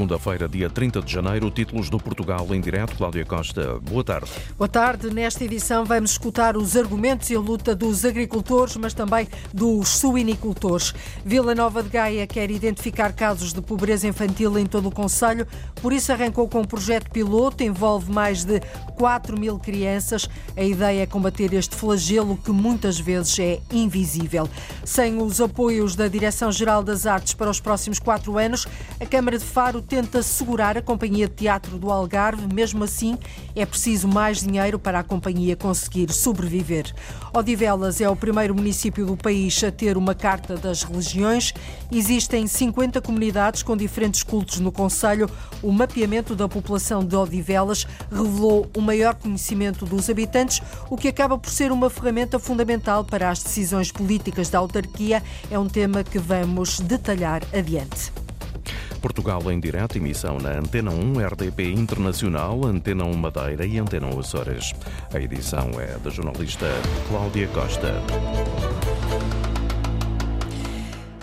segunda-feira, dia 30 de janeiro, títulos do Portugal em direto. Cláudia Costa, boa tarde. Boa tarde. Nesta edição vamos escutar os argumentos e a luta dos agricultores, mas também dos suinicultores. Vila Nova de Gaia quer identificar casos de pobreza infantil em todo o Conselho, por isso arrancou com um projeto piloto, envolve mais de 4 mil crianças. A ideia é combater este flagelo que muitas vezes é invisível. Sem os apoios da Direção-Geral das Artes para os próximos quatro anos, a Câmara de Faro tenta segurar a Companhia de Teatro do Algarve. Mesmo assim, é preciso mais dinheiro para a companhia conseguir sobreviver. Odivelas é o primeiro município do país a ter uma Carta das Religiões. Existem 50 comunidades com diferentes cultos no Conselho. O mapeamento da população de Odivelas revelou o maior conhecimento dos habitantes, o que acaba por ser uma ferramenta fundamental para as decisões políticas da autarquia. É um tema que vamos detalhar adiante. Portugal em direto, emissão na Antena 1, RDP Internacional, Antena 1 Madeira e Antena 1 Açores. A edição é da jornalista Cláudia Costa.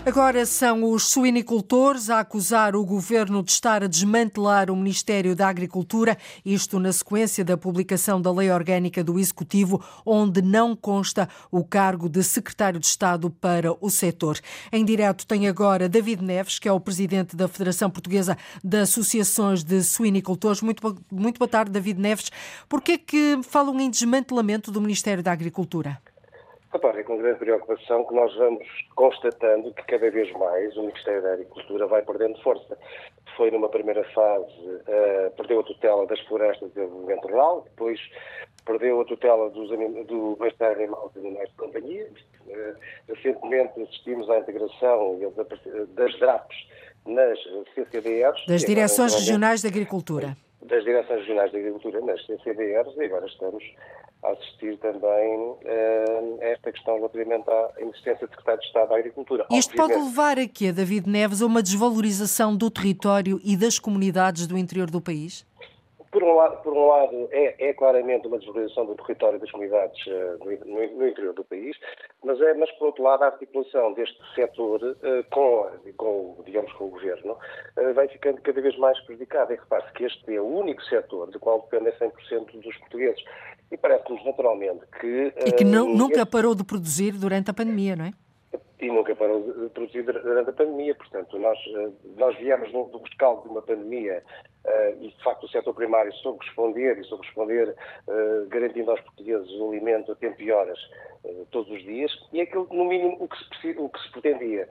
Agora são os suinicultores a acusar o governo de estar a desmantelar o Ministério da Agricultura, isto na sequência da publicação da Lei Orgânica do Executivo, onde não consta o cargo de secretário de Estado para o setor. Em direto tem agora David Neves, que é o presidente da Federação Portuguesa de Associações de Suinicultores. Muito, muito boa tarde, David Neves. Por que é que falam em desmantelamento do Ministério da Agricultura? Repare, é com grande preocupação que nós vamos constatando que cada vez mais o Ministério da Agricultura vai perdendo força. Foi numa primeira fase, uh, perdeu a tutela das florestas de desenvolvimento rural, depois perdeu a tutela dos do bem-estar animal e animais de companhia. Uh, recentemente assistimos à integração das DRAPs nas CCDRs. Das Direções Regionais de Agricultura. Das Direções Regionais de Agricultura nas CCDRs e agora estamos assistir também uh, a esta questão relativamente à existência de secretário de Estado da Agricultura. Isto Obviamente, pode levar aqui, David Neves, a uma desvalorização do território e das comunidades do interior do país? Por um lado, por um lado é, é, claramente uma desvalorização do território das comunidades uh, no, no, interior do país, mas, é, mas por outro lado a articulação deste setor uh, com, com, digamos, com o governo uh, vai ficando cada vez mais prejudicada. E repare-se que este é o único setor do qual dependem 100% dos portugues. E parece-nos naturalmente que... E que não, nunca parou de produzir durante a pandemia, não é? e nunca parou de produzir durante a pandemia. Portanto, nós, nós viemos do, do rescaldo de uma pandemia Uh, e, de facto, o setor primário soube responder e soube responder uh, garantindo aos portugueses o alimento a tempo e horas uh, todos os dias. E aquilo, no mínimo, o que se, o que se pretendia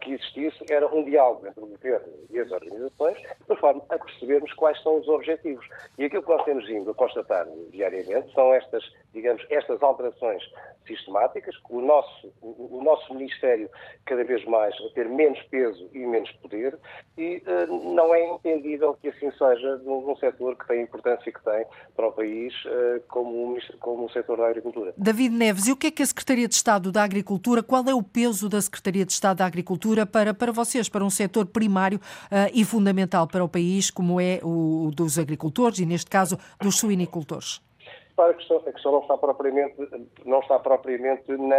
que existisse era um diálogo entre o governo e as organizações, de forma a percebermos quais são os objetivos. E aquilo que nós temos vindo a constatar diariamente são estas, digamos, estas alterações sistemáticas, o nosso, o nosso Ministério cada vez mais a ter menos peso e menos poder, e não é entendível que assim seja num, num setor que tem a importância que tem para o país uh, como, como o setor da agricultura. David Neves, e o que é que a Secretaria de Estado da Agricultura, qual é o peso da Secretaria de Estado da Agricultura para, para vocês, para um setor primário uh, e fundamental para o país, como é o dos agricultores e, neste caso, dos suinicultores? A questão, a questão não está propriamente, não está propriamente na,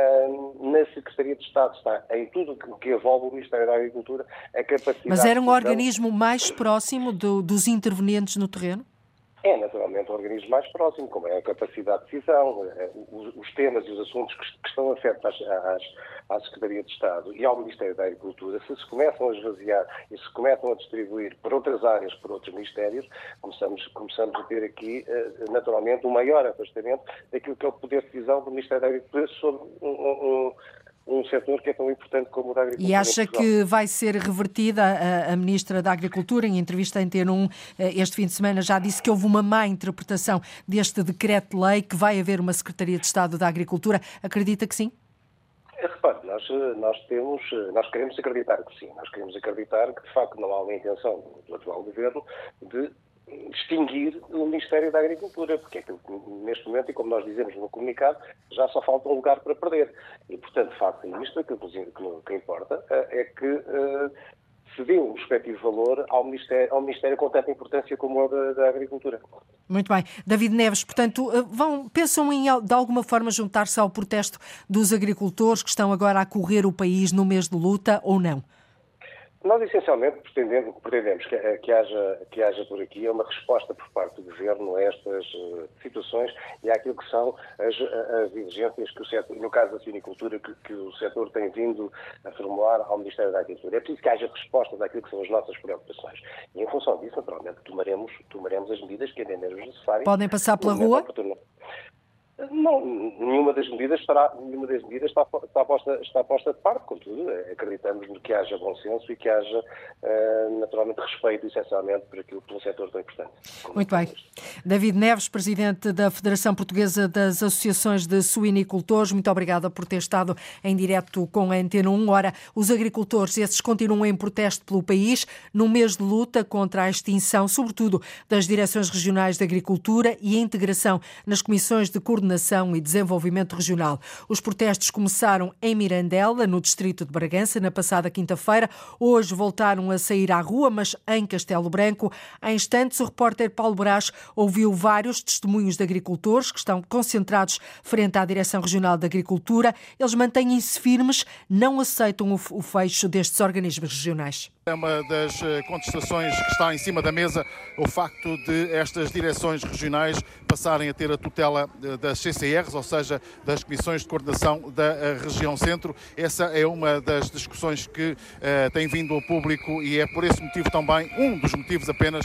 na Secretaria de Estado, está em tudo o que envolve o Ministério da Agricultura, a capacidade... Mas era um organismo mais próximo do, dos intervenientes no terreno? É naturalmente um organismo mais próximo, como é a capacidade de decisão, eh, os temas e os assuntos que estão afetos às, à Secretaria de Estado e ao Ministério da Agricultura, se se começam a esvaziar e se começam a distribuir por outras áreas, por outros ministérios, começamos, começamos a ter aqui, eh, naturalmente, um maior afastamento daquilo que é o poder de decisão do Ministério da Agricultura sobre um, um, um setor que é tão importante como o da agricultura. E acha que vai ser revertida a, a Ministra da Agricultura, em entrevista em T1 eh, este fim de semana, já disse que houve uma má interpretação deste decreto-lei, que vai haver uma Secretaria de Estado da Agricultura. Acredita que sim? É, repare, nós, nós, temos, nós queremos acreditar que sim, nós queremos acreditar que de facto não há uma intenção do atual governo de extinguir o Ministério da Agricultura, porque é que, neste momento, e como nós dizemos no comunicado, já só falta um lugar para perder. E, portanto, face a isto, aquilo que, que importa eh, é que uh, se dê um respectivo valor ao Ministério, ao Ministério com tanta importância como o da, da, Agricultura. Muito bem. David Neves, portanto, eh, vão, pensam em, de alguma forma, juntar-se ao protesto dos agricultores que estão agora a correr o país no mês de luta ou não? Nós, essencialmente, pretendemos, pretendemos que, eh, que, haja, que haja por aqui uma resposta por parte do Governo a estas uh, situações e àquilo que são as, as exigências que o setor, no caso da cinicultura, que, que, o setor tem vindo a formular ao Ministério da Agricultura. É preciso que haja respostas àquilo que são as nossas preocupações. E, em função disso, naturalmente, tomaremos, tomaremos as medidas que entendermos necessárias. Podem passar pela rua? Oportuno. Não, nenhuma das medidas, estará, nenhuma das medidas está, está, posta, está posta de parte, contudo, acreditamos que haja bom senso e que haja, uh, naturalmente, respeito, essencialmente, por aquilo que o setor tão importante. Muito bem. David Neves, Presidente da Federação Portuguesa das Associações de Suinicultores, muito obrigada por ter estado em direto com a Antena 1. Ora, os agricultores, esses continuam em protesto pelo país, no mês de luta contra a extinção, sobretudo das direções regionais de agricultura e a integração nas comissões de coordenação Coordenação e Desenvolvimento Regional. Os protestos começaram em Mirandela, no distrito de Bragança, na passada quinta-feira. Hoje voltaram a sair à rua, mas em Castelo Branco. Há instantes, o repórter Paulo Brás ouviu vários testemunhos de agricultores que estão concentrados frente à Direção Regional de Agricultura. Eles mantêm-se firmes, não aceitam o fecho destes organismos regionais. É uma das eh, contestações que está em cima da mesa o facto de estas direções regionais passarem a ter a tutela eh, das CCRs, ou seja, das Comissões de Coordenação da eh, Região Centro. Essa é uma das discussões que uh, tem vindo ao público e é por esse motivo também, um dos motivos apenas,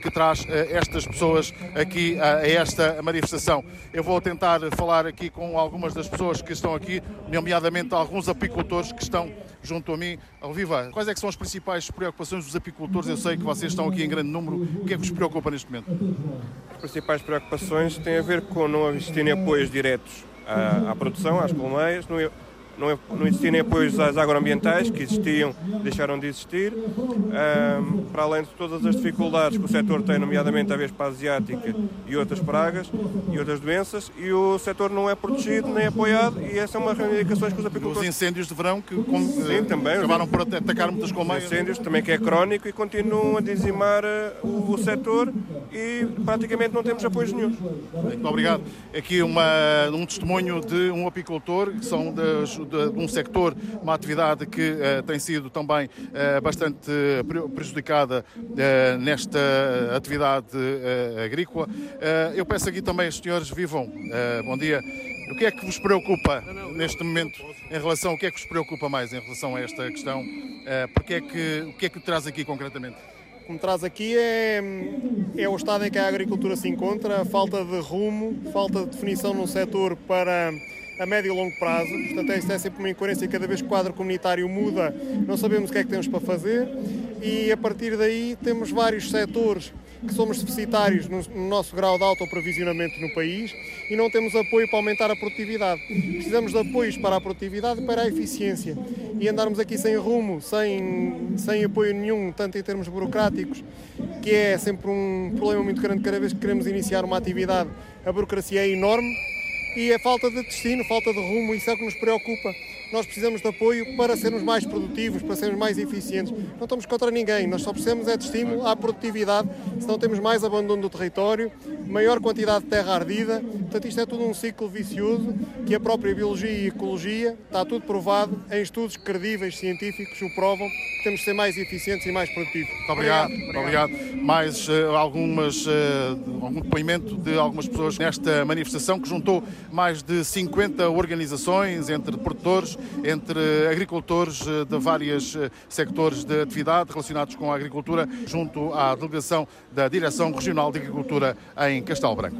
que traz estas pessoas aqui a esta manifestação. Eu vou tentar falar aqui com algumas das pessoas que estão aqui, nomeadamente alguns apicultores que estão junto a mim. Alviva, quais é que são as principais preocupações dos apicultores? Eu sei que vocês estão aqui em grande número. O que é que vos preocupa neste momento? As principais preocupações têm a ver com não existirem apoios diretos à, à produção, às colmeias, não, não existirem apoios às agroambientais, que existiam, deixaram de existir, um, para além de todas as dificuldades que o setor tem, nomeadamente a Vespa Asiática e outras pragas e outras doenças, e o setor não é protegido nem apoiado, e essa é uma das reivindicações que os apicultores... Os incêndios de verão que com... Sim, também, acabaram por atacar muitas colmeias. Os incêndios também que é crónico e continuam a dizimar uh, o, o setor e praticamente não temos apoios nenhum. Muito obrigado. Aqui uma, um testemunho de um apicultor, que são das, de, de um sector, uma atividade que uh, tem sido também uh, bastante prejudicada uh, nesta atividade agrícola. eu peço aqui também os senhores vivam. bom dia. O que é que vos preocupa neste momento em relação, o que é que vos preocupa mais em relação a esta questão? porque é que, o que é que traz aqui concretamente? O que me traz aqui é, é o estado em que a agricultura se encontra, a falta de rumo, falta de definição num setor para a médio e longo prazo. Portanto, esta é sempre uma incoerência. Cada vez que o quadro comunitário muda, não sabemos o que é que temos para fazer e a partir daí temos vários setores que somos deficitários no, nosso grau de autoprovisionamento no país e não temos apoio para aumentar a produtividade. Precisamos de apoios para a produtividade e para a eficiência. E andarmos aqui sem rumo, sem, sem apoio nenhum, tanto em termos burocráticos, que é sempre um problema muito grande cada vez que queremos iniciar uma atividade, a burocracia é enorme e a falta de destino, falta de rumo, isso é o que nos preocupa. Nós precisamos de apoio para sermos mais produtivos, para sermos mais eficientes. Não estamos contra ninguém, nós só precisamos é de estímulo à produtividade, senão temos mais abandono do território, maior quantidade de terra ardida. Portanto, isto é tudo um ciclo vicioso que a própria biologia e ecologia está tudo provado em estudos credíveis científicos o provam temos de ser mais eficientes e mais produtivos. Muito obrigado. obrigado. obrigado. Mais uh, algumas, uh, algum depoimento de algumas pessoas nesta manifestação que juntou mais de 50 organizações entre produtores, entre agricultores uh, de vários sectores de atividade relacionados com a agricultura, junto à delegação da Direção Regional de Agricultura em Castelo Branco.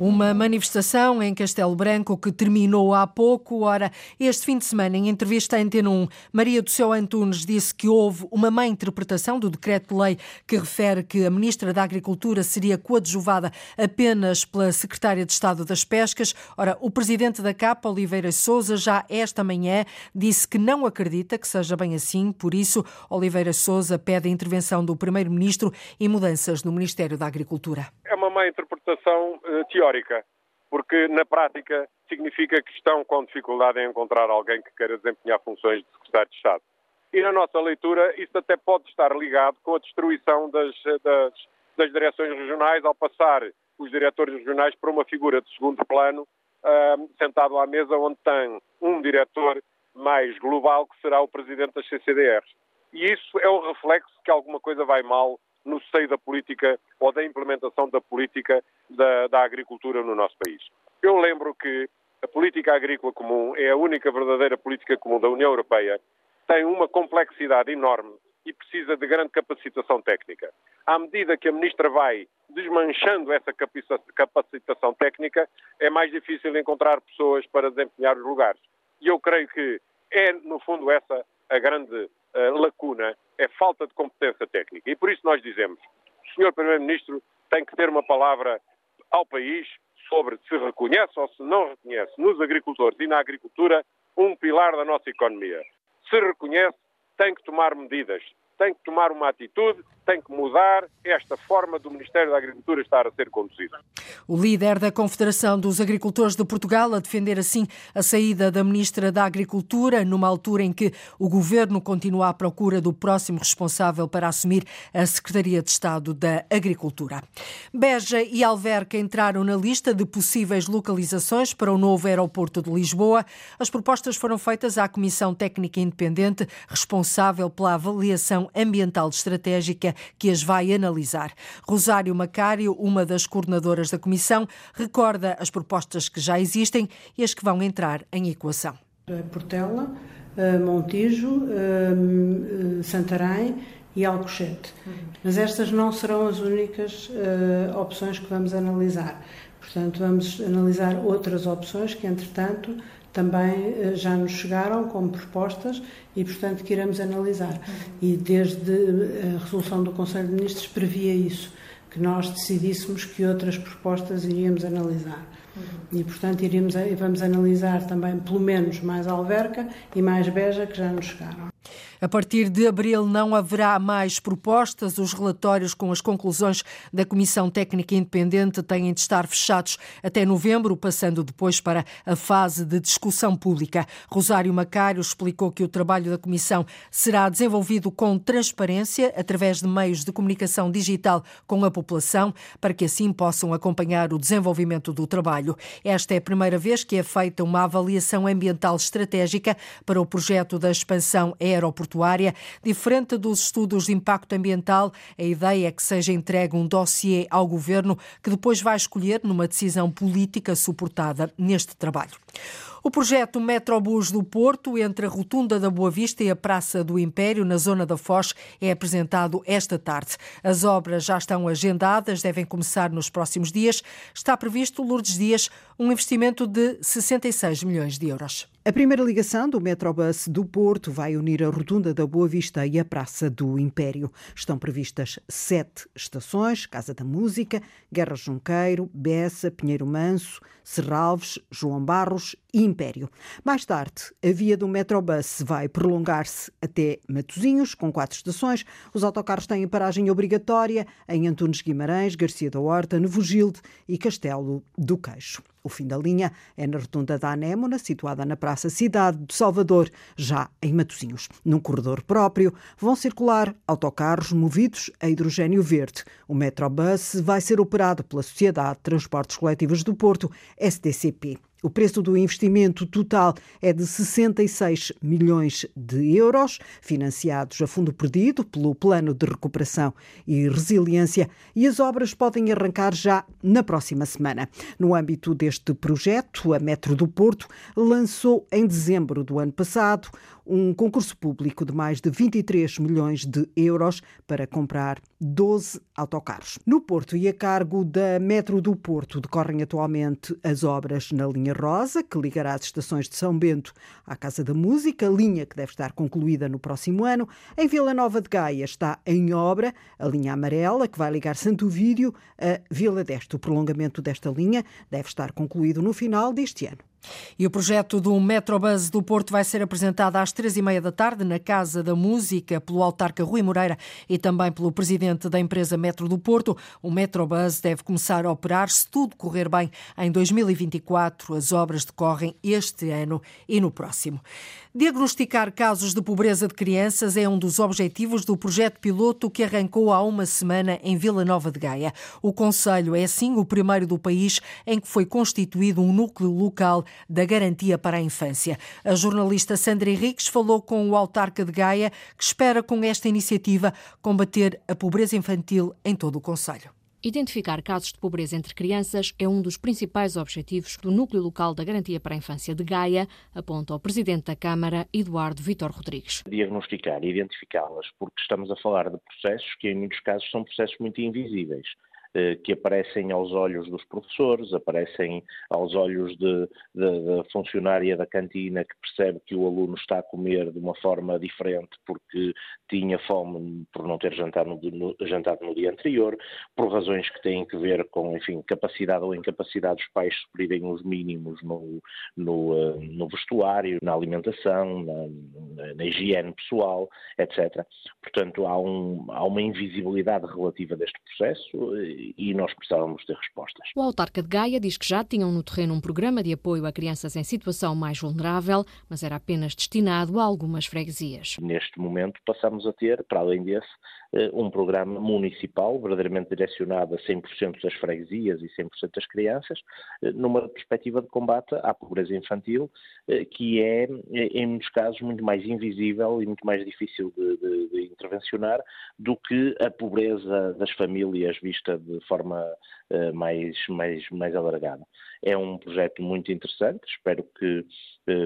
Uma manifestação em Castelo Branco que terminou há pouco. Ora, este fim de semana, em entrevista à Antena 1, Maria do Céu Antunes disse que houve houve uma má interpretação do decreto-lei que refere que a Ministra da Agricultura seria coadjuvada apenas pela Secretária de Estado das Pescas. Ora, o Presidente da CAP, Oliveira Souza, já esta manhã disse que não acredita que seja bem assim, por isso Oliveira Souza pede a intervenção do Primeiro-Ministro e mudanças no Ministério da Agricultura. É uma má interpretação uh, teórica, porque na prática significa que estão com dificuldade em encontrar alguém que queira desempenhar funções de Secretário de Estado. E na nossa leitura, isso até pode estar ligado com a destruição das, das, das direções regionais ao passar os diretores regionais para uma figura de segundo plano, sentado à mesa onde tem um diretor mais global, que será o presidente das CCDRs. E isso é o reflexo que alguma coisa vai mal no seio da política ou da implementação da política da, da agricultura no nosso país. Eu lembro que a política agrícola comum é a única verdadeira política comum da União Europeia, tem uma complexidade enorme e precisa de grande capacitação técnica. À medida que a ministra vai desmanchando essa capacitação técnica, é mais difícil encontrar pessoas para desempenhar os lugares. E eu creio que é, no fundo, essa a grande uh, lacuna, é falta de competência técnica. E por isso nós dizemos, o Sr. Primeiro-Ministro tem que ter uma palavra ao país sobre se reconhece ou se não reconhece nos agricultores e na agricultura um pilar da nossa economia. Se reconhece, tem que tomar medidas, tem que tomar uma atitude tem que mudar esta forma do Ministério da Agricultura estar a ser conduzido. O líder da Confederação dos Agricultores de Portugal a defender assim a saída da Ministra da Agricultura, numa altura em que o governo continua à procura do próximo responsável para assumir a Secretaria de Estado da Agricultura. Beja e Alverca entraram na lista de possíveis localizações para o novo aeroporto de Lisboa. As propostas foram feitas à Comissão Técnica Independente responsável pela avaliação ambiental estratégica que as vai analisar. Rosário Macário, uma das coordenadoras da comissão, recorda as propostas que já existem e as que vão entrar em equação. Portela, eh, Montijo, eh, Santarém e Alcochete. Mas estas não serão as únicas eh, opções que vamos analisar. Portanto, vamos analisar outras opções que, entretanto, também eh, já nos chegaram como propostas e, portanto, que iremos analisar. E desde eh, a resolução do Conselho de Ministros previa isso, que nós decidíssemos que outras propostas iríamos analisar. E, portanto, iríamos, vamos analisar também, pelo menos, mais Alverca e mais Beja, que já nos chegaram. A partir de abril não haverá mais propostas. Os relatórios com as conclusões da Comissão Técnica Independente têm de estar fechados até novembro, passando depois para a fase de discussão pública. Rosário Macário explicou que o trabalho da Comissão será desenvolvido com transparência através de meios de comunicação digital com a população, para que assim possam acompanhar o desenvolvimento do trabalho. Esta é a primeira vez que é feita uma avaliação ambiental estratégica para o projeto da expansão aeroportuária portuária. Diferente dos estudos de impacto ambiental, a ideia é que seja entregue um dossiê ao governo que depois vai escolher numa decisão política suportada neste trabalho. O projeto Metrobus do Porto, entre a Rotunda da Boa Vista e a Praça do Império, na zona da Foz, é apresentado esta tarde. As obras já estão agendadas, devem começar nos próximos dias. Está previsto, Lourdes Dias, um investimento de 66 milhões de euros. A primeira ligação do Metrobus do Porto vai unir a Rotunda da Boa Vista e a Praça do Império. Estão previstas sete estações: Casa da Música, Guerra Junqueiro, Bessa, Pinheiro Manso, Serralves, João Barros e Império. Mais tarde, a via do Metrobus vai prolongar-se até Matosinhos, com quatro estações. Os autocarros têm paragem obrigatória em Antunes Guimarães, Garcia da Horta, Nevogilde e Castelo do Queixo. O fim da linha é na rotunda da Anémona, situada na Praça Cidade de Salvador, já em Matosinhos. Num corredor próprio vão circular autocarros movidos a hidrogênio verde. O Metrobus vai ser operado pela Sociedade de Transportes Coletivos do Porto, STCP. O preço do investimento total é de 66 milhões de euros, financiados a fundo perdido pelo Plano de Recuperação e Resiliência, e as obras podem arrancar já na próxima semana. No âmbito deste projeto, a Metro do Porto lançou em dezembro do ano passado um concurso público de mais de 23 milhões de euros para comprar 12 autocarros. No Porto e a cargo da Metro do Porto decorrem atualmente as obras na linha rosa, que ligará as estações de São Bento à Casa da Música, linha que deve estar concluída no próximo ano. Em Vila Nova de Gaia está em obra a linha amarela, que vai ligar Santo Vídeo a Vila d'Este. O prolongamento desta linha deve estar concluído no final deste ano. E o projeto do Metrobus do Porto vai ser apresentado às três e meia da tarde na Casa da Música pelo autarca Rui Moreira e também pelo presidente da empresa Metro do Porto. O Metrobus deve começar a operar, se tudo correr bem, em 2024. As obras decorrem este ano e no próximo. Diagnosticar casos de pobreza de crianças é um dos objetivos do projeto piloto que arrancou há uma semana em Vila Nova de Gaia. O Conselho é, sim, o primeiro do país em que foi constituído um núcleo local da garantia para a infância. A jornalista Sandra Henriques falou com o autarca de Gaia, que espera com esta iniciativa combater a pobreza infantil em todo o Conselho. Identificar casos de pobreza entre crianças é um dos principais objetivos do Núcleo Local da Garantia para a Infância de Gaia, aponta o Presidente da Câmara, Eduardo Vitor Rodrigues. Diagnosticar e identificá-las, porque estamos a falar de processos que, em muitos casos, são processos muito invisíveis. Eh, que aparecem aos olhos dos professores, aparecem aos olhos da funcionária da cantina que percebe que o aluno está a comer de uma forma diferente porque tinha fome por não ter jantado no, jantado no dia anterior, por razões que têm que ver com, enfim, capacidade ou incapacidade dos pais suprirem os mínimos no, no, eh, no vestuário, na alimentação, na, na, higiene pessoal, etc. Portanto, há, um, há uma invisibilidade relativa deste processo e nós precisávamos ter respostas. O autarca de Gaia diz que já tinham no terreno um programa de apoio a crianças em situação mais vulnerável, mas era apenas destinado a algumas freguesias. Neste momento passamos a ter, para além desse, um programa municipal verdadeiramente direcionado a 100% das freguesias e 100% das crianças, eh, numa perspectiva de combate à pobreza infantil, eh, que é, em muitos casos, muito mais invisível e muito mais difícil de, de, de intervencionar do que a pobreza das famílias vista de forma mais, mais, mais alargada. É um projeto muito interessante, espero que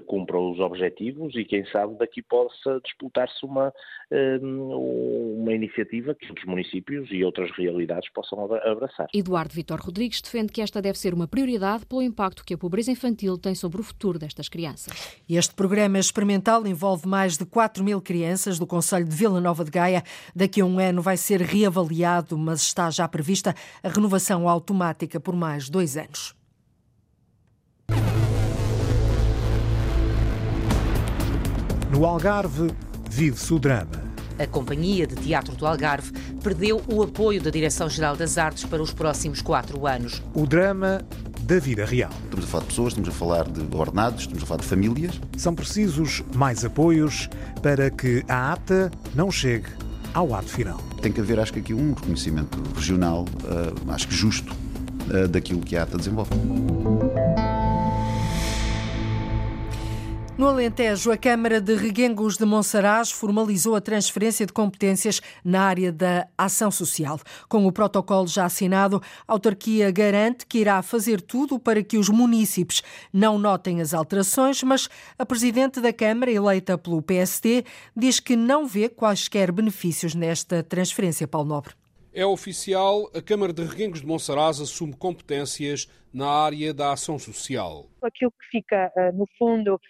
cumpra os objetivos e, quem sabe, daqui possa disputar-se uma, uma iniciativa iniciativa que outros municípios e outras realidades possam abraçar. Eduardo Vitor Rodrigues defende que esta deve ser uma prioridade pelo impacto que a pobreza infantil tem sobre o futuro destas crianças. Este programa experimental envolve mais de 4 mil crianças do Conselho de Vila Nova de Gaia. Daqui a um ano vai ser reavaliado, mas está já prevista a renovação automática por mais dois anos. No Algarve, vive-se o drama. A Companhia de Teatro do Algarve perdeu o apoio da Direção-Geral das Artes para os próximos quatro anos. O drama da vida real. Estamos a falar de pessoas, estamos a falar de ordenados, estamos a falar de famílias. São precisos mais apoios para que a ATA não chegue ao ato final. Tem que haver, acho que aqui, um reconhecimento regional, uh, acho que justo, uh, daquilo que a ATA desenvolve. No Alentejo, a Câmara de Reguengos de Monsaraz formalizou a transferência de competências na área da ação social. Com o protocolo já assinado, a autarquia garante que irá fazer tudo para que os munícipes não notem as alterações, mas a presidente da Câmara, eleita pelo PSD, diz que não vê quaisquer benefícios nesta transferência, Paulo Nobre. É oficial, a Câmara de Reguengos de Monsaraz assume competências na área da ação social. Aquilo que fica, eh, no fundo,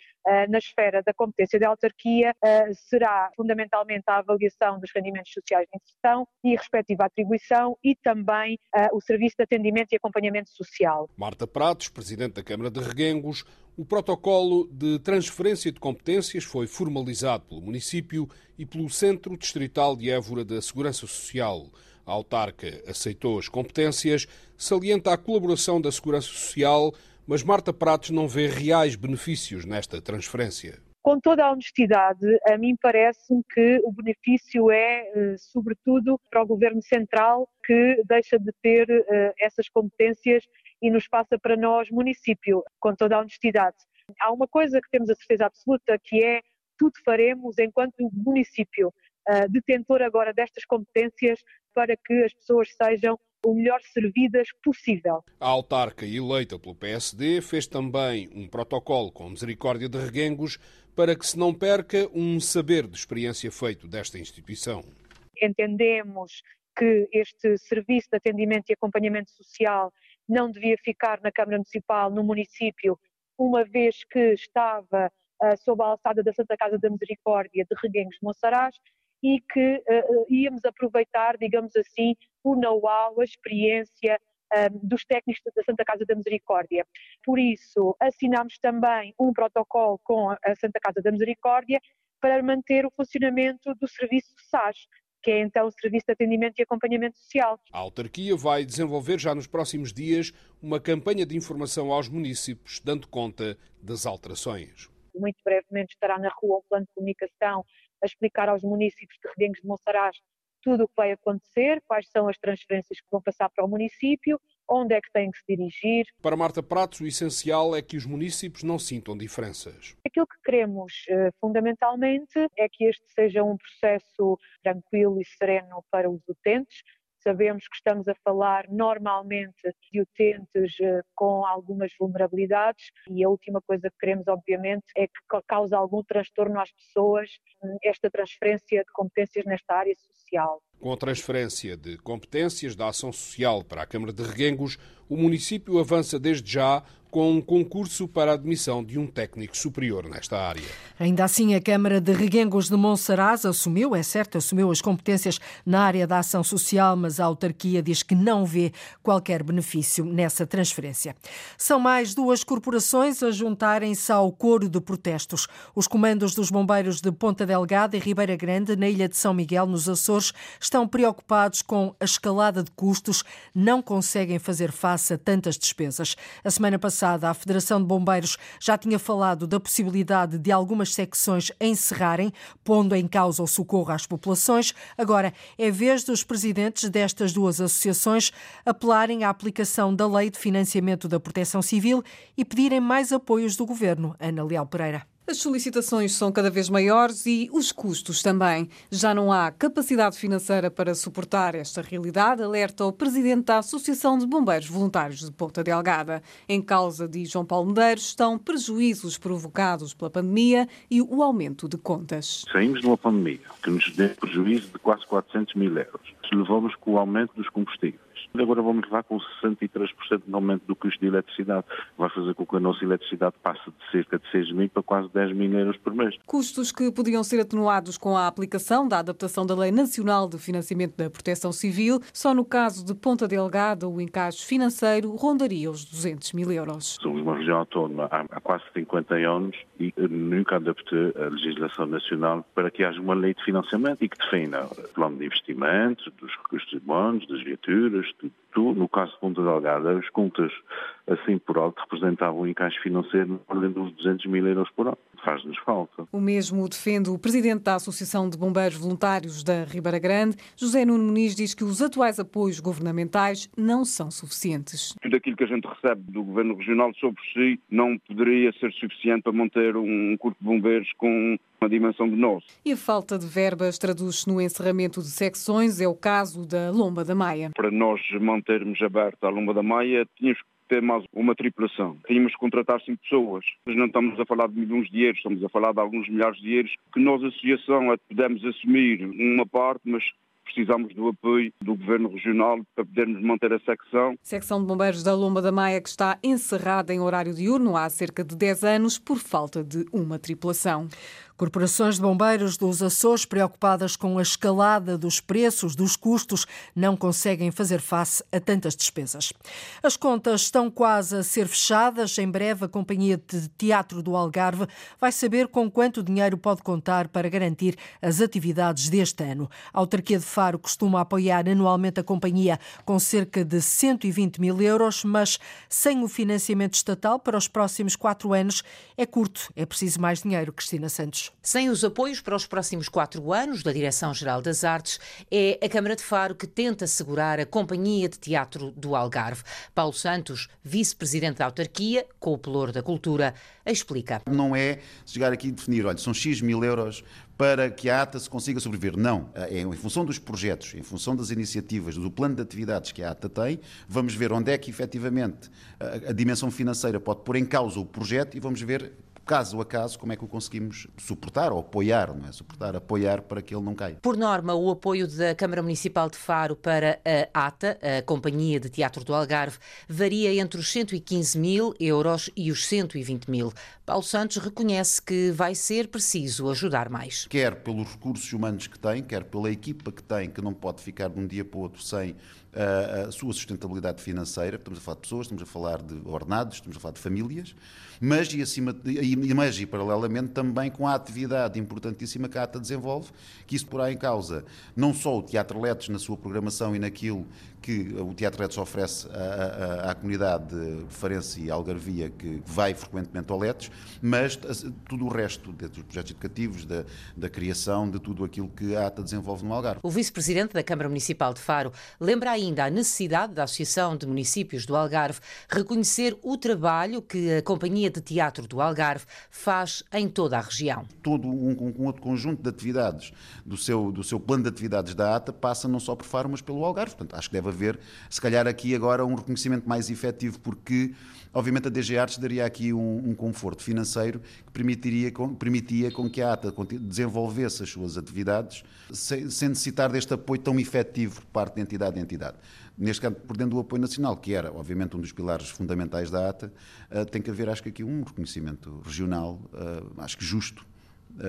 na esfera da competência da autarquia eh, será fundamentalmente a avaliação dos rendimentos sociais de inserção e respectiva atribuição e também eh, o serviço de atendimento e acompanhamento social. Marta Pratos, Presidente da Câmara de Reguengos, o protocolo de transferência de competências foi formalizado pelo município e pelo Centro Distrital de Évora da Segurança Social. A autarca aceitou as competências, salienta a colaboração da Segurança Social mas Marta Pratos não vê reais benefícios nesta transferência. Com toda a honestidade, a mim parece-me que o benefício é, eh, sobretudo, para o Governo Central, que deixa de ter eh, essas competências e nos passa para nós, município, com toda a honestidade. Há uma coisa que temos a certeza absoluta, que é tudo faremos enquanto município eh, detentor agora destas competências para que as pessoas sejam o melhor servidas possível. A autarca eleita pelo PSD fez também um protocolo com misericórdia de reguengos para que se não perca um saber de experiência feito desta instituição. Entendemos que este serviço de atendimento e acompanhamento social não devia ficar na Câmara Municipal, no município, uma vez que estava uh, sob a alçada da Santa Casa da Misericórdia de Reguengos de Monsaraz e que uh, íamos aproveitar, digamos assim, o know-how, a experiência um, dos técnicos da Santa Casa da Misericórdia. Por isso, assinámos também um protocolo com a Santa Casa da Misericórdia para manter o funcionamento do serviço SAS, que é então o Serviço de Atendimento e Acompanhamento Social. A autarquia vai desenvolver já nos próximos dias uma campanha de informação aos municípios, dando conta das alterações. muito brevemente estará na rua um plano de comunicação a explicar aos municípios de Redengues de Monsaraz tudo o que vai acontecer, quais são as transferências que vão passar para o município, onde é que têm que se dirigir. Para Marta Pratos, o essencial é que os municípios não sintam diferenças. Aquilo que queremos, eh, fundamentalmente, é que este seja um processo tranquilo e sereno para os utentes, Sabemos que estamos a falar normalmente de utentes eh, com algumas vulnerabilidades e a última coisa que queremos, obviamente, é que cause algum transtorno às pessoas hum, esta transferência de competências nesta área social. Com a transferência de competências da ação social para a Câmara de Reguengos, o município avança desde já com um concurso para a admissão de um técnico superior nesta área. Ainda assim, a Câmara de Reguengos de Monsaraz assumiu, é certo, assumiu as competências na área da ação social, mas a autarquia diz que não vê qualquer benefício nessa transferência. São mais duas corporações a juntarem-se ao coro de protestos. Os comandos dos bombeiros de Ponta Delgada e Ribeira Grande, na ilha de São Miguel, nos Açores, estão preocupados com a escalada de custos, não conseguem fazer face a tantas despesas. A semana passada, passada, a Federação de Bombeiros já tinha falado da possibilidade de algumas secções encerrarem, pondo em causa o socorro às populações. Agora é vez dos presidentes destas duas associações apelarem à aplicação da Lei de Financiamento da Proteção Civil e pedirem mais apoios do governo. Ana Leal Pereira. As solicitações são cada vez maiores e os custos também. Já não há capacidade financeira para suportar esta realidade, alerta o presidente da Associação de Bombeiros Voluntários de Ponta Delgada. Em causa, diz João Paulo Medeiros, estão prejuízos provocados pela pandemia e o aumento de contas. Saímos de uma pandemia que nos deu prejuízo de quase 400 mil euros. Levamos com o aumento dos combustíveis Agora vamos levar com 63% de aumento do custo de eletricidade. Vai fazer com que a nossa eletricidade passe de cerca de 6 mil para quase 10 mil euros por mês. Custos que podiam ser atenuados com a aplicação da adaptação da Lei Nacional de Financiamento da Proteção Civil. Só no caso de Ponta Delgada, o encaixe financeiro rondaria os 200 mil euros. Somos uma região autónoma há, quase 50 anos e nunca adaptou a legislação nacional para que haja uma lei de financiamento e que defina o plano de investimentos, dos recursos bons, das viaturas, to no caso de Ponta Delgada, as contas assim por alto representavam um encaixe financeiro na ordem dos 200 mil euros por ano. Faz-nos falta. O mesmo defende o presidente da Associação de Bombeiros Voluntários da Ribeira Grande. José Nuno Muniz diz que os atuais apoios governamentais não são suficientes. Tudo aquilo que a gente recebe do governo regional sobre si não poderia ser suficiente para manter um corpo de bombeiros com uma dimensão de nós. E a falta de verbas traduz-se no encerramento de secções, é o caso da Lomba da Maia. Para nós mantermos aberta a Lomba da Maia, tínhamos que ter mais uma tripulação. Tínhamos que contratar cinco pessoas. Mas não estamos a falar de milhões de euros, estamos a falar de alguns milhares de euros que nós, associação, podemos assumir uma parte, mas precisamos do apoio do Governo Regional para podermos manter a secção. Secção de Bombeiros da Lomba da Maia que está encerrada em horário diurno há cerca de 10 anos por falta de uma tripulação. Corporações de bombeiros dos Açores, preocupadas com a escalada dos preços, dos custos, não conseguem fazer face a tantas despesas. As contas estão quase a ser fechadas. Em breve, a Companhia de Teatro do Algarve vai saber com quanto dinheiro pode contar para garantir as atividades deste ano. A autarquia de Faro costuma apoiar anualmente a companhia com cerca de 120 mil euros, mas sem o financiamento estatal para os próximos quatro anos é curto. É preciso mais dinheiro, Cristina Santos. Sem os apoios para os próximos quatro anos da Direção-Geral das Artes, é a Câmara de Faro que tenta assegurar a Companhia de Teatro do Algarve. Paulo Santos, vice-presidente da autarquia, com o pelour da cultura, explica. Não é chegar aqui e definir, olha, são X mil euros para que a ATA se consiga sobreviver. Não. É em função dos projetos, em função das iniciativas, do plano de atividades que a ATA tem, vamos ver onde é que efetivamente a, a dimensão financeira pode pôr em causa o projeto e vamos ver caso a caso, como é que o conseguimos suportar ou apoiar, não é? Suportar, apoiar para que ele não caia. Por norma, o apoio da Câmara Municipal de Faro para a ATA, a Companhia de Teatro do Algarve, varia entre os 115 mil euros e os 120 mil. Paulo Santos reconhece que vai ser preciso ajudar mais. Quer pelos recursos humanos que tem, quer pela equipa que tem, que não pode ficar de um dia para o outro sem a, sua sustentabilidade financeira. Estamos a falar de pessoas, estamos a falar de ordenados, estamos a falar de famílias, mas e, acima, e, mas e paralelamente também com a atividade importantíssima que a ATA desenvolve, que isso porá em causa não só o Teatro Letos na sua programação e naquilo que o Teatro Redes oferece à, à, à comunidade de Farense e Algarvia, que vai frequentemente ao Letes, mas tudo o resto, desde os projetos educativos, da, da criação, de tudo aquilo que a ATA desenvolve no Algarve. O vice-presidente da Câmara Municipal de Faro lembra ainda a necessidade da Associação de Municípios do Algarve reconhecer o trabalho que a Companhia de Teatro do Algarve faz em toda a região. Todo um, um outro conjunto de atividades do seu, do seu plano de atividades da ATA passa não só por Faro, mas pelo Algarve. Portanto, acho que deve haver, se calhar, aqui agora um reconhecimento mais efetivo, porque, obviamente, a DG Artes daria aqui um, um conforto financeiro que permitiria, permitia com que a ATA desenvolvesse as suas atividades sem, sem necessitar deste apoio tão efetivo por parte de entidade a entidade. Neste caso, perdendo o apoio nacional, que era, obviamente, um dos pilares fundamentais da ATA, uh, tem que haver, acho que aqui, um reconhecimento regional, uh, acho que justo,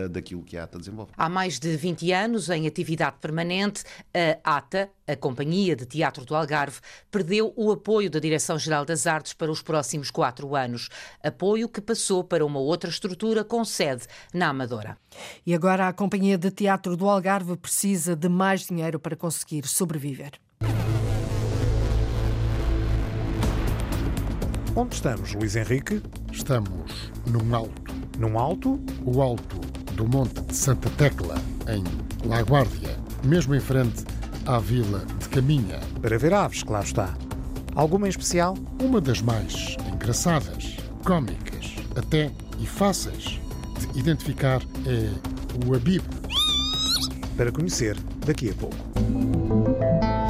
daquilo que a ATA desenvolve. Há mais de 20 anos, em atividade permanente, a ATA, a Companhia de Teatro do Algarve, perdeu o apoio da Direção-Geral das Artes para os próximos quatro anos. Apoio que passou para uma outra estrutura com sede na Amadora. E agora a Companhia de Teatro do Algarve precisa de mais dinheiro para conseguir sobreviver. Onde estamos, Luís Henrique? Estamos num alto. Num alto? O alto do Monte de Santa Tecla, em Laguardia, mesmo em frente à vila de Caminha. Para ver aves, claro está. Alguma em especial? Uma das mais engraçadas, cômicas, até e fáceis de identificar é o Abib. Para conhecer daqui a pouco.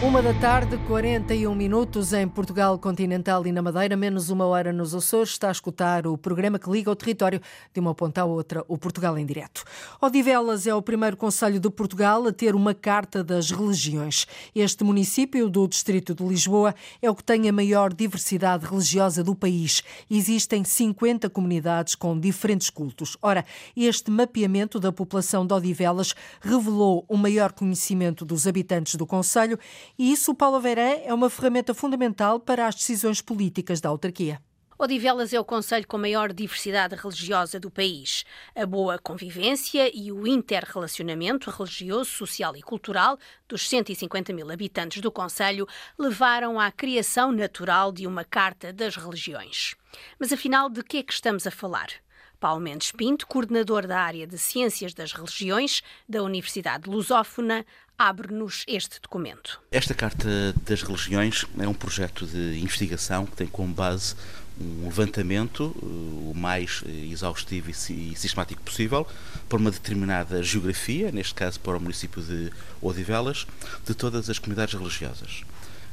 Uma da tarde, 41 minutos em Portugal continental e na Madeira, menos uma hora nos Açores. Está a escutar o programa que liga o território de uma ponta à outra, o Portugal em Direto. Odivelas é o primeiro conselho de Portugal a ter uma Carta das Religiões. Este município do Distrito de Lisboa é o que tem a maior diversidade religiosa do país. Existem 50 comunidades com diferentes cultos. Ora, este mapeamento da população de Odivelas revelou um maior conhecimento dos habitantes do conselho e isso, Paulo Veré, é uma ferramenta fundamental para as decisões políticas da autarquia. Odivelas é o conselho com maior diversidade religiosa do país. A boa convivência e o interrelacionamento religioso, social e cultural dos 150 mil habitantes do conselho levaram à criação natural de uma Carta das Religiões. Mas afinal, de que é que estamos a falar? Paulo Mendes Pinto, coordenador da área de Ciências das Religiões da Universidade Lusófona, abre-nos este documento. Esta Carta das Religiões é um projeto de investigação que tem como base um levantamento eh, o mais eh, exaustivo e sistemático possível por uma determinada geografia, neste caso para o município de Odivelas, de todas as comunidades religiosas.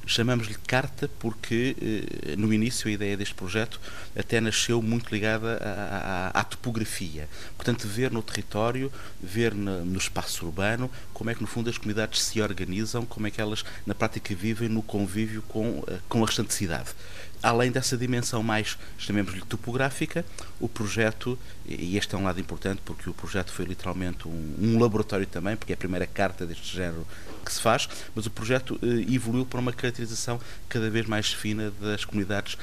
Chamamos-lhe carta porque, eh, no início, a ideia deste projeto até nasceu muito ligada à, à, à topografia. Portanto, ver no território, ver no, espaço urbano, como é que, no fundo, as comunidades se organizam, como é que elas, na prática, vivem no convívio com, eh, com a restante cidade além dessa dimensão mais, chamemos-lhe topográfica, o projeto, e este é um lado importante porque o projeto foi literalmente um, um, laboratório também, porque é a primeira carta deste género que se faz, mas o projeto eh, evoluiu para uma caracterização cada vez mais fina das comunidades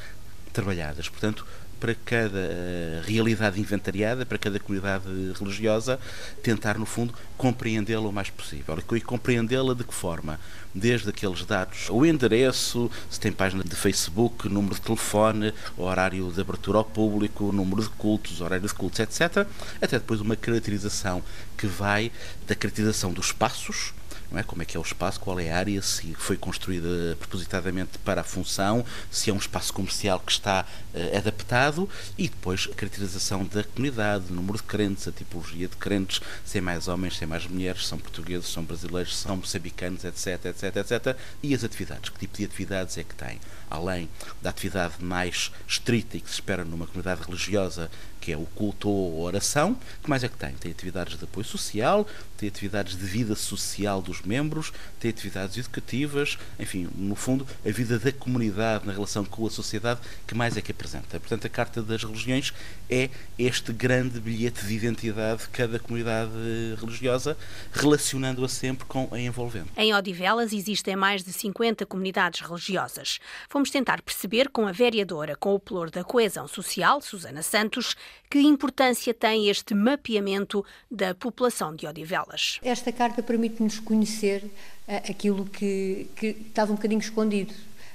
trabalhadas. Portanto, para cada uh, realidade inventariada, para cada comunidade religiosa, tentar, no fundo, compreendê-la o mais possível. E compreendê-la de que forma? Desde aqueles dados, o endereço, se tem página de Facebook, número de telefone, horário de abertura ao público, número de cultos, horário de cultos, etc. Até depois uma caracterização que vai da caracterização dos espaços, não é? Como é que é o espaço, qual é a área, se foi construída propositadamente para a função, se é um espaço comercial que está uh, adaptado e depois a caracterização da comunidade, o número de crentes, a tipologia de crentes, se é mais homens, se é mais mulheres, são portugueses, são brasileiros, são moçambicanos, etc, etc, etc. E as atividades, que tipo de atividades é que tem? Além da atividade mais estrita e que se espera numa comunidade religiosa que é o culto ou oração. que mais é que tem? Tem atividades de apoio social, tem atividades de vida social dos membros, tem atividades educativas, enfim, no fundo, a vida da comunidade na relação com a sociedade, que mais é que apresenta. Portanto, a Carta das Religiões é este grande bilhete de identidade de cada comunidade religiosa, relacionando-a sempre com a envolvente. Em Odivelas existem mais de 50 comunidades religiosas. Fomos tentar perceber com a vereadora com o pelour da coesão social, Susana Santos, que importância tem este mapeamento da população de Odivelas? Esta carta permite-nos conhecer uh, aquilo que, que estava um bocadinho escondido.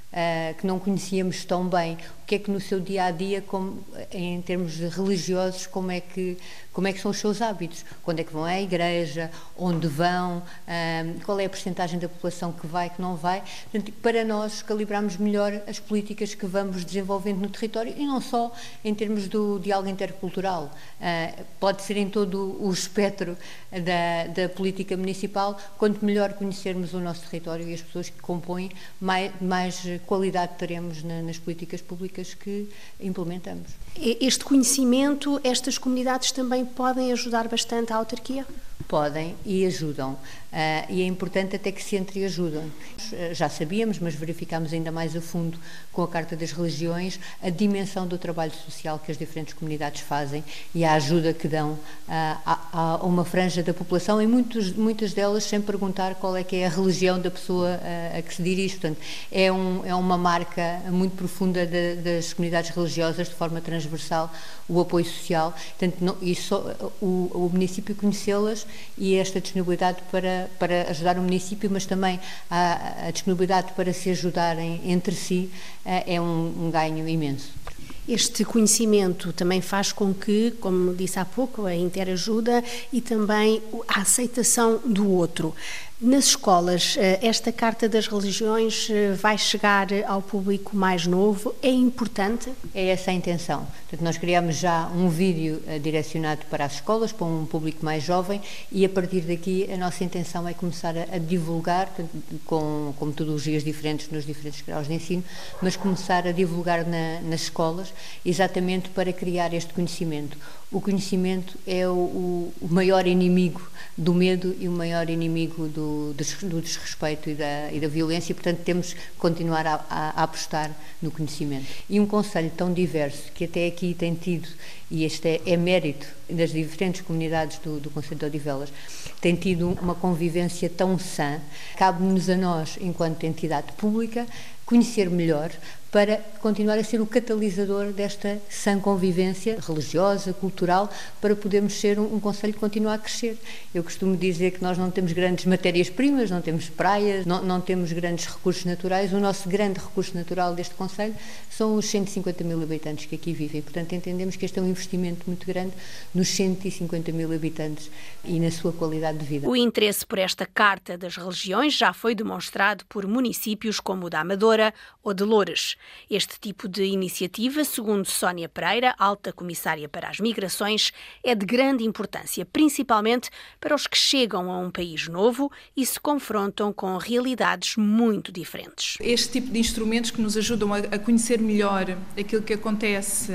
Uh, que não conhecíamos tão bem, que é que no seu dia a dia, como, em termos religiosos, como é que como é que são os seus hábitos, quando é que vão à igreja, onde vão, um, qual é a porcentagem da população que vai, que não vai, Portanto, para nós calibrarmos melhor as políticas que vamos desenvolvendo no território e não só em termos do diálogo intercultural, uh, pode ser em todo o espectro da, da, política municipal, quanto melhor conhecermos o nosso território e as pessoas que compõem, mais, mais qualidade teremos na, nas políticas públicas que implementamos. Este conhecimento, estas comunidades também podem ajudar bastante a autarquia? Podem e ajudam. Uh, e é importante até que se entreajudem. Já sabíamos, mas verificámos ainda mais a fundo com a Carta das Religiões a dimensão do trabalho social que as diferentes comunidades fazem e a ajuda que dão uh, a, a, uma franja da população e muitos, muitas delas sem perguntar qual é que é a religião da pessoa uh, a que se dirige. Portanto, é, um, é uma marca muito profunda de, das comunidades religiosas, de forma transversal, o apoio social. Portanto, não, e só, o, o município conhecê-las e esta disponibilidade para para, ajudar o município, mas também a, a disponibilidade para se ajudarem entre si eh, é um, um ganho imenso. Este conhecimento também faz com que, como disse há pouco, a interajuda e também a aceitação do outro. Nas escolas, eh, esta Carta das Religiões eh, vai chegar ao público mais novo? É importante? É essa a intenção. Portanto, nós criamos já um vídeo eh, direcionado para as escolas, para um público mais jovem, e a partir daqui a nossa intenção é começar a, divulgar, com, com metodologias diferentes nos diferentes graus de ensino, mas começar a divulgar na, nas escolas, exatamente para criar este conhecimento. O conhecimento é o, o maior inimigo do medo e o maior inimigo do, do desrespeito e da, e da, violência, e, portanto, temos que continuar a, a, apostar no conhecimento. E um Conselho tão diverso, que até aqui tem tido, e este é, é mérito das diferentes comunidades do, do Conselho de Odivelas, tem tido uma convivência tão sã, cabe-nos a nós, enquanto entidade pública, conhecer melhor para continuar a ser o catalisador desta sã convivência religiosa, cultural, para podermos ser um, um Conselho que continue a crescer. Eu costumo dizer que nós não temos grandes matérias-primas, não temos praias, não, não, temos grandes recursos naturais. O nosso grande recurso natural deste Conselho são os 150 mil habitantes que aqui vivem. Portanto, entendemos que este é um investimento muito grande nos 150 mil habitantes e na sua qualidade de vida. O interesse por esta Carta das Religiões já foi demonstrado por municípios como o da Amadora ou de Loures. Este tipo de iniciativa, segundo Sónia Pereira, alta comissária para as migrações, é de grande importância, principalmente para os que chegam a um país novo e se confrontam com realidades muito diferentes. Este tipo de instrumentos que nos ajudam a conhecer melhor aquilo que acontece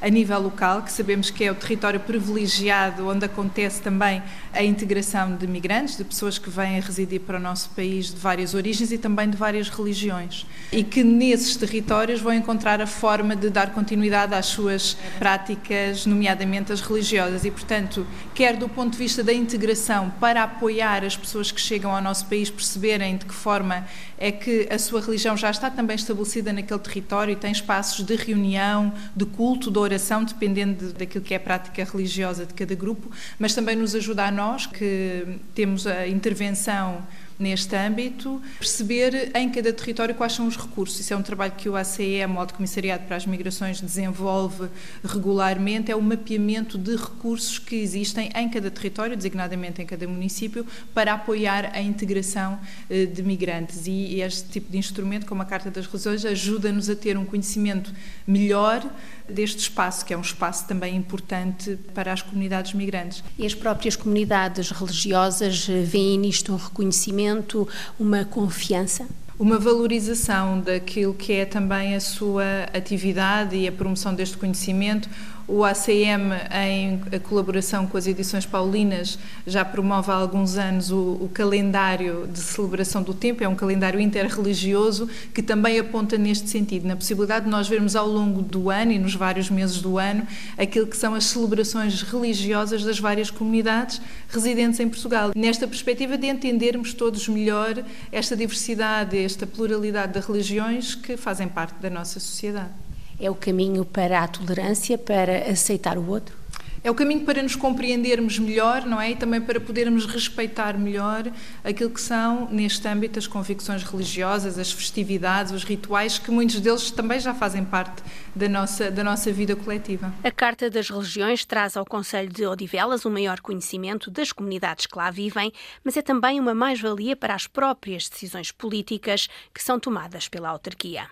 a nível local, que sabemos que é o território privilegiado onde acontece também a integração de migrantes, de pessoas que vêm a residir para o nosso país de várias origens e também de várias religiões. E que nesses territórios vão encontrar a forma de dar continuidade às suas práticas, nomeadamente as religiosas. E, portanto, quer do ponto de vista da integração, para apoiar as pessoas que chegam ao nosso país perceberem de que forma é que a sua religião já está também estabelecida naquele território e tem espaços de reunião, de culto, de dependendo daquilo que é a prática religiosa de cada grupo, mas também nos ajuda a nós, que temos a intervenção neste âmbito, perceber em cada território quais são os recursos. Isso é um trabalho que o ACEM, o Alto Comissariado para as Migrações, desenvolve regularmente, é o mapeamento de recursos que existem em cada território, designadamente em cada município, para apoiar a integração eh, de migrantes. E este tipo de instrumento, como a Carta das Religiões, ajuda-nos a ter um conhecimento melhor deste espaço, que é um espaço também importante para as comunidades migrantes. E as próprias comunidades religiosas veem nisto um reconhecimento, uma confiança? uma valorização daquilo que é também a sua atividade e a promoção deste conhecimento, o ACM, em colaboração com as edições paulinas, já promove há alguns anos o, o, calendário de celebração do tempo, é um calendário interreligioso que também aponta neste sentido, na possibilidade de nós vermos ao longo do ano e nos vários meses do ano aquilo que são as celebrações religiosas das várias comunidades residentes em Portugal. Nesta perspectiva de entendermos todos melhor esta diversidade, esta pluralidade de religiões que fazem parte da nossa sociedade é o caminho para a tolerância, para aceitar o outro? é o caminho para nos compreendermos melhor, não é? E também para podermos respeitar melhor aquilo que são, neste âmbito, as convicções religiosas, as festividades, os rituais, que muitos deles também já fazem parte da nossa, da nossa vida coletiva. A Carta das Religiões traz ao Conselho de Odivelas um maior conhecimento das comunidades que lá vivem, mas é também uma mais-valia para as próprias decisões políticas que são tomadas pela autarquia.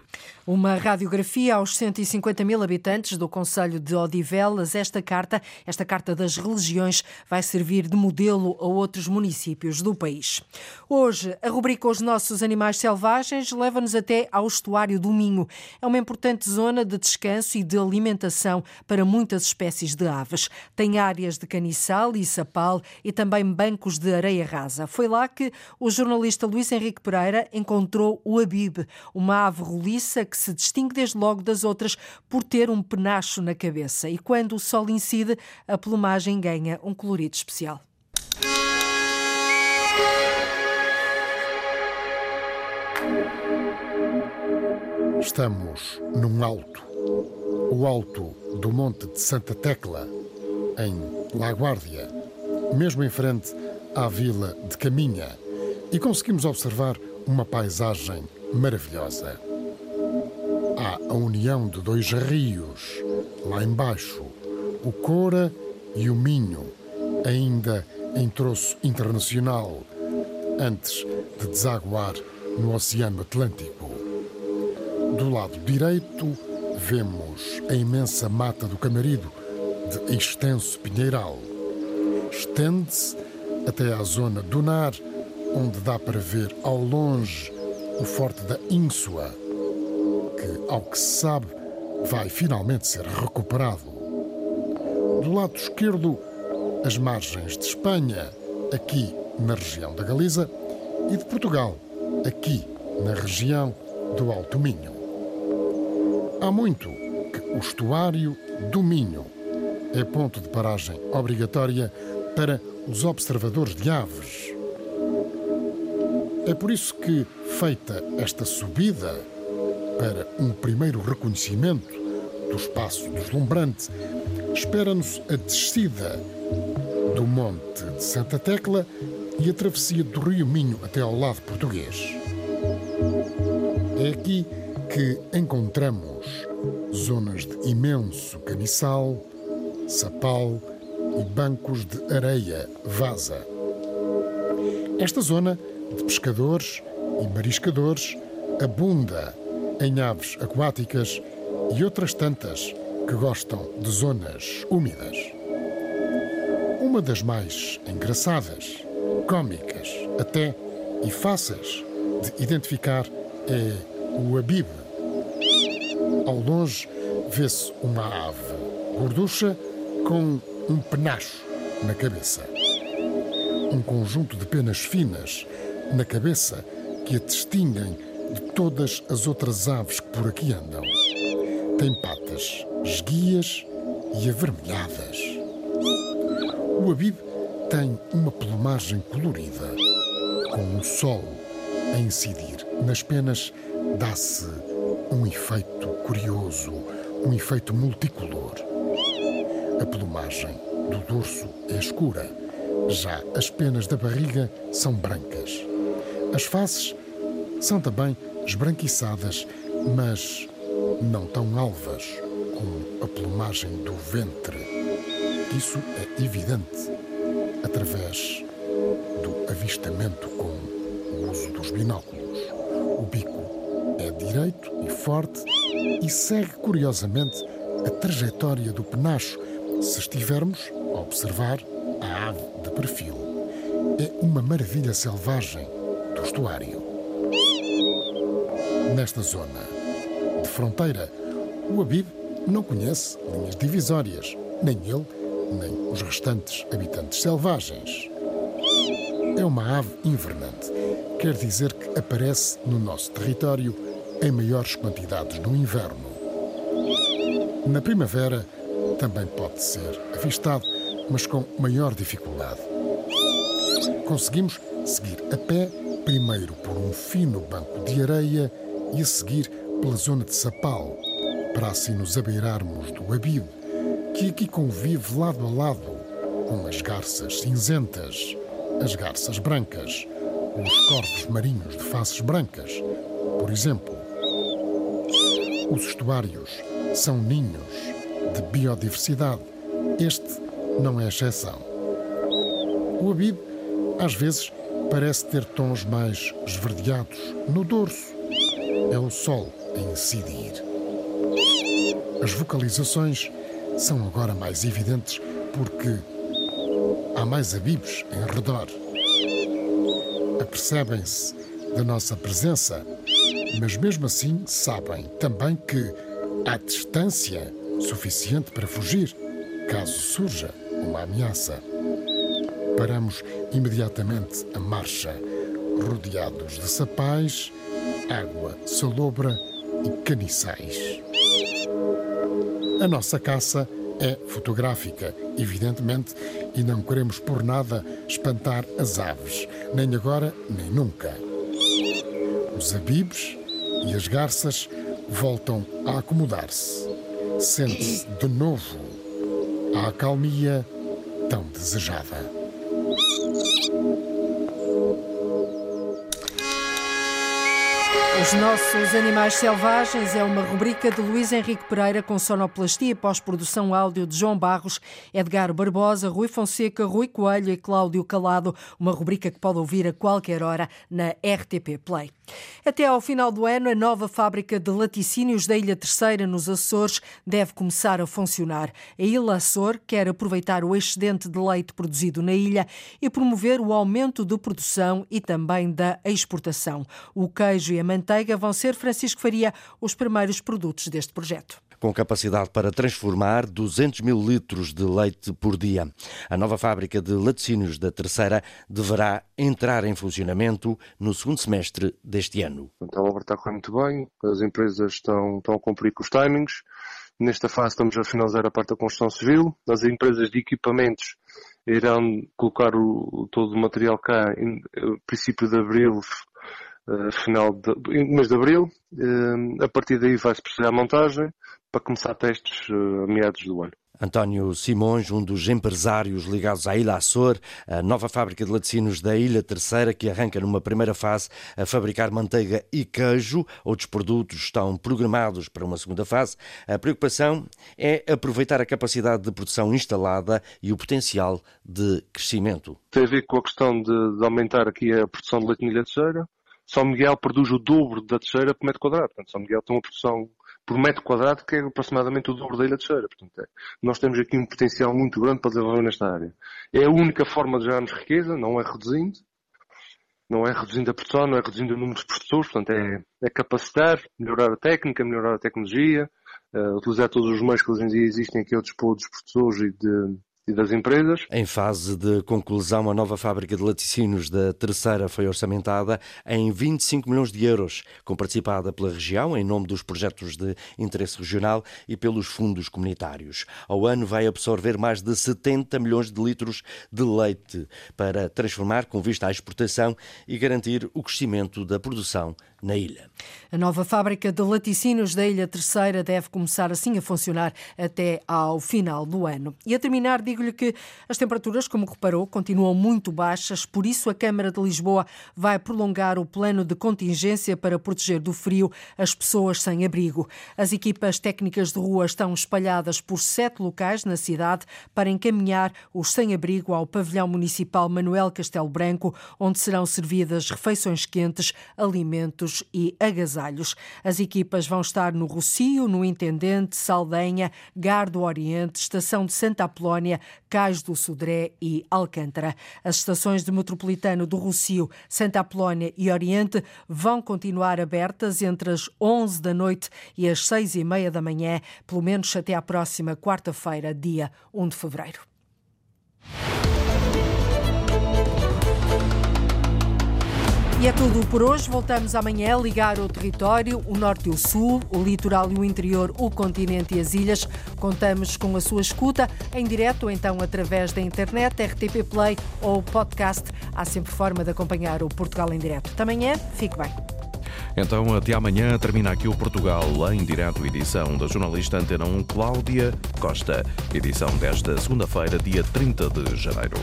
Uma radiografia aos 150 mil habitantes do Conselho de Odivelas. Esta carta esta Carta das Religiões vai servir de modelo a outros municípios do país. Hoje, a rubrica Os Nossos Animais Selvagens leva-nos até ao estuário do Minho. É uma importante zona de descanso e de alimentação para muitas espécies de aves. Tem áreas de caniçal e sapal e também bancos de areia rasa. Foi lá que o jornalista Luís Henrique Pereira encontrou o abibe, uma ave roliça que se distingue desde logo das outras por ter um penacho na cabeça. E quando o sol incide, a plumagem ganha um colorido especial. Estamos num alto, o alto do Monte de Santa Tecla, em Laguardia, mesmo em frente à vila de Caminha, e conseguimos observar uma paisagem maravilhosa. Há a união de dois rios lá embaixo, o Cora e o Minho, ainda em troço internacional, antes de desaguar no Oceano Atlântico. Do lado direito, vemos a imensa mata do Camarido, de extenso pinheiral. Estende-se até à zona do Nar, onde dá para ver ao longe o forte da Ínsua, que, ao que se sabe, vai finalmente ser recuperado. Do lado esquerdo, as margens de Espanha, aqui na região da Galiza, e de Portugal, aqui na região do Alto Minho. Há muito que o estuário do Minho é ponto de paragem obrigatória para os observadores de aves. É por isso que, feita esta subida para um primeiro reconhecimento do espaço deslumbrante espera-nos a descida do Monte de Santa Tecla e a travessia do Rio Minho até ao lado português. É aqui que encontramos zonas de imenso caniçal, sapal e bancos de areia vaza. Esta zona de pescadores e mariscadores abunda em aves aquáticas e outras tantas que gostam de zonas úmidas. Uma das mais engraçadas, cômicas até e fáceis de identificar é o abibe. Ao longe vê-se uma ave gorducha com um penacho na cabeça. Um conjunto de penas finas na cabeça que a distinguem de todas as outras aves que por aqui andam. Tem patas esguias e avermelhadas. O abib tem uma plumagem colorida. Com o sol a incidir nas penas, dá-se um efeito curioso, um efeito multicolor. A plumagem do dorso é escura, já as penas da barriga são brancas. As faces são também esbranquiçadas, mas não tão alvas com a plumagem do ventre. Isso é evidente através do avistamento com o uso dos binóculos. O bico direito e forte e segue curiosamente a trajetória do penacho se estivermos a observar a ave de perfil. É uma maravilha selvagem do estuário. Nesta zona de fronteira, o Abib não conhece linhas divisórias, nem ele, nem os restantes habitantes selvagens. É uma ave invernante, quer dizer que aparece no nosso território em maiores quantidades no inverno. Na primavera também pode ser avistado, mas com maior dificuldade. Conseguimos seguir a pé, primeiro por um fino banco de areia e a seguir pela zona de sapal, para assim nos abeirarmos do Abib, que aqui convive lado a lado com as garças cinzentas, as garças brancas, os corvos marinhos de faces brancas, por exemplo. Os estuários são ninhos de biodiversidade. Este não é exceção. O Habib, às vezes, parece ter tons mais esverdeados no dorso. É o sol a incidir. As vocalizações são agora mais evidentes porque há mais abibos em redor. Apercebem-se da nossa presença, mas mesmo assim sabem também que há distância suficiente para fugir, caso surja uma ameaça. Paramos imediatamente a marcha, rodeados de sapais, água salobra e caniçais. A nossa caça é fotográfica, evidentemente, e não queremos por nada espantar as aves, nem agora nem nunca. Os abibes e as garças voltam a acomodar-se. Sente-se de novo a acalmia tão desejada. Os nossos animais selvagens é uma rubrica de Luís Henrique Pereira com sonoplastia pós-produção áudio de João Barros, Edgar Barbosa, Rui Fonseca, Rui Coelho e Cláudio Calado. Uma rubrica que pode ouvir a qualquer hora na RTP Play. Até ao final do ano, a nova fábrica de laticínios da Ilha Terceira, nos Açores, deve começar a funcionar. A Ilha Açor quer aproveitar o excedente de leite produzido na ilha e promover o aumento de produção e também da exportação. O queijo e a manteiga vão ser, Francisco Faria, os primeiros produtos deste projeto com capacidade para transformar 200 mil litros de leite por dia. A nova fábrica de laticínios da Terceira deverá entrar em funcionamento no segundo semestre deste ano. Então, a obra está a correr muito bem, as empresas estão, estão a cumprir com os timings. Nesta fase estamos a finalizar a parte da construção civil. As empresas de equipamentos irão colocar o, todo o material cá em princípio de abril, uh, final de, mês de abril. Uh, a partir daí vai-se proceder à montagem para começar testes a meados do ano. António Simões, um dos empresários ligados à Ilha Açor, a nova fábrica de laticínios da Ilha Terceira, que arranca numa primeira fase a fabricar manteiga e queijo. Outros produtos estão programados para uma segunda fase. A preocupação é aproveitar a capacidade de produção instalada e o potencial de crescimento. Tem a ver com a questão de, de aumentar aqui a produção de leite na Ilha Terceira. São Miguel produz o dobro da Terceira por metro quadrado. Portanto, São Miguel tem uma produção por metro quadrado, que é aproximadamente o dobro da Ilha de Cheira. Portanto, é, nós temos aqui um potencial muito grande para desenvolver nesta área. É a única forma de gerarmos riqueza, não é reduzindo, não é reduzindo a produção, não é reduzindo o número de produtores, portanto, é, é capacitar, melhorar a técnica, melhorar a tecnologia, uh, utilizar todos os meios que hoje em dia existem aqui ao dispor dos produtores e de, e das empresas. Em fase de conclusão, a nova fábrica de laticínios da Terceira foi orçamentada em 25 milhões de euros, comparticipada pela região em nome dos projetos de interesse regional e pelos fundos comunitários. Ao ano vai absorver mais de 70 milhões de litros de leite para transformar com vista à exportação e garantir o crescimento da produção na ilha. A nova fábrica de laticínios da Ilha Terceira deve começar assim a funcionar até ao final do ano. E a terminar, digo-lhe que as temperaturas, como reparou, continuam muito baixas, por isso a Câmara de Lisboa vai prolongar o plano de contingência para proteger do frio as pessoas sem abrigo. As equipas técnicas de rua estão espalhadas por sete locais na cidade para encaminhar os sem-abrigo ao pavilhão municipal Manuel Castelo Branco, onde serão servidas refeições quentes, alimentos e agasalhos. As equipas vão estar no Rocio, no Intendente, Saldanha, Gar do Oriente, Estação de Santa Apolónia, Cais do Sodré e Alcântara. As estações de metropolitano do Rocio, Santa Apolónia e Oriente vão continuar abertas entre as 11 da noite e as 6 e meia da manhã, pelo menos até à próxima quarta-feira, dia 1 de fevereiro. E é tudo por hoje. Voltamos amanhã a ligar o território, o norte e o sul, o litoral e o interior, o continente e as ilhas. Contamos com a sua escuta em direto ou então através da internet, RTP Play ou podcast. Há sempre forma de acompanhar o Portugal em direto. Amanhã, fique bem. Então, até amanhã, termina aqui o Portugal em direto, edição da jornalista Antena 1 Cláudia Costa, edição desta segunda-feira, dia 30 de janeiro.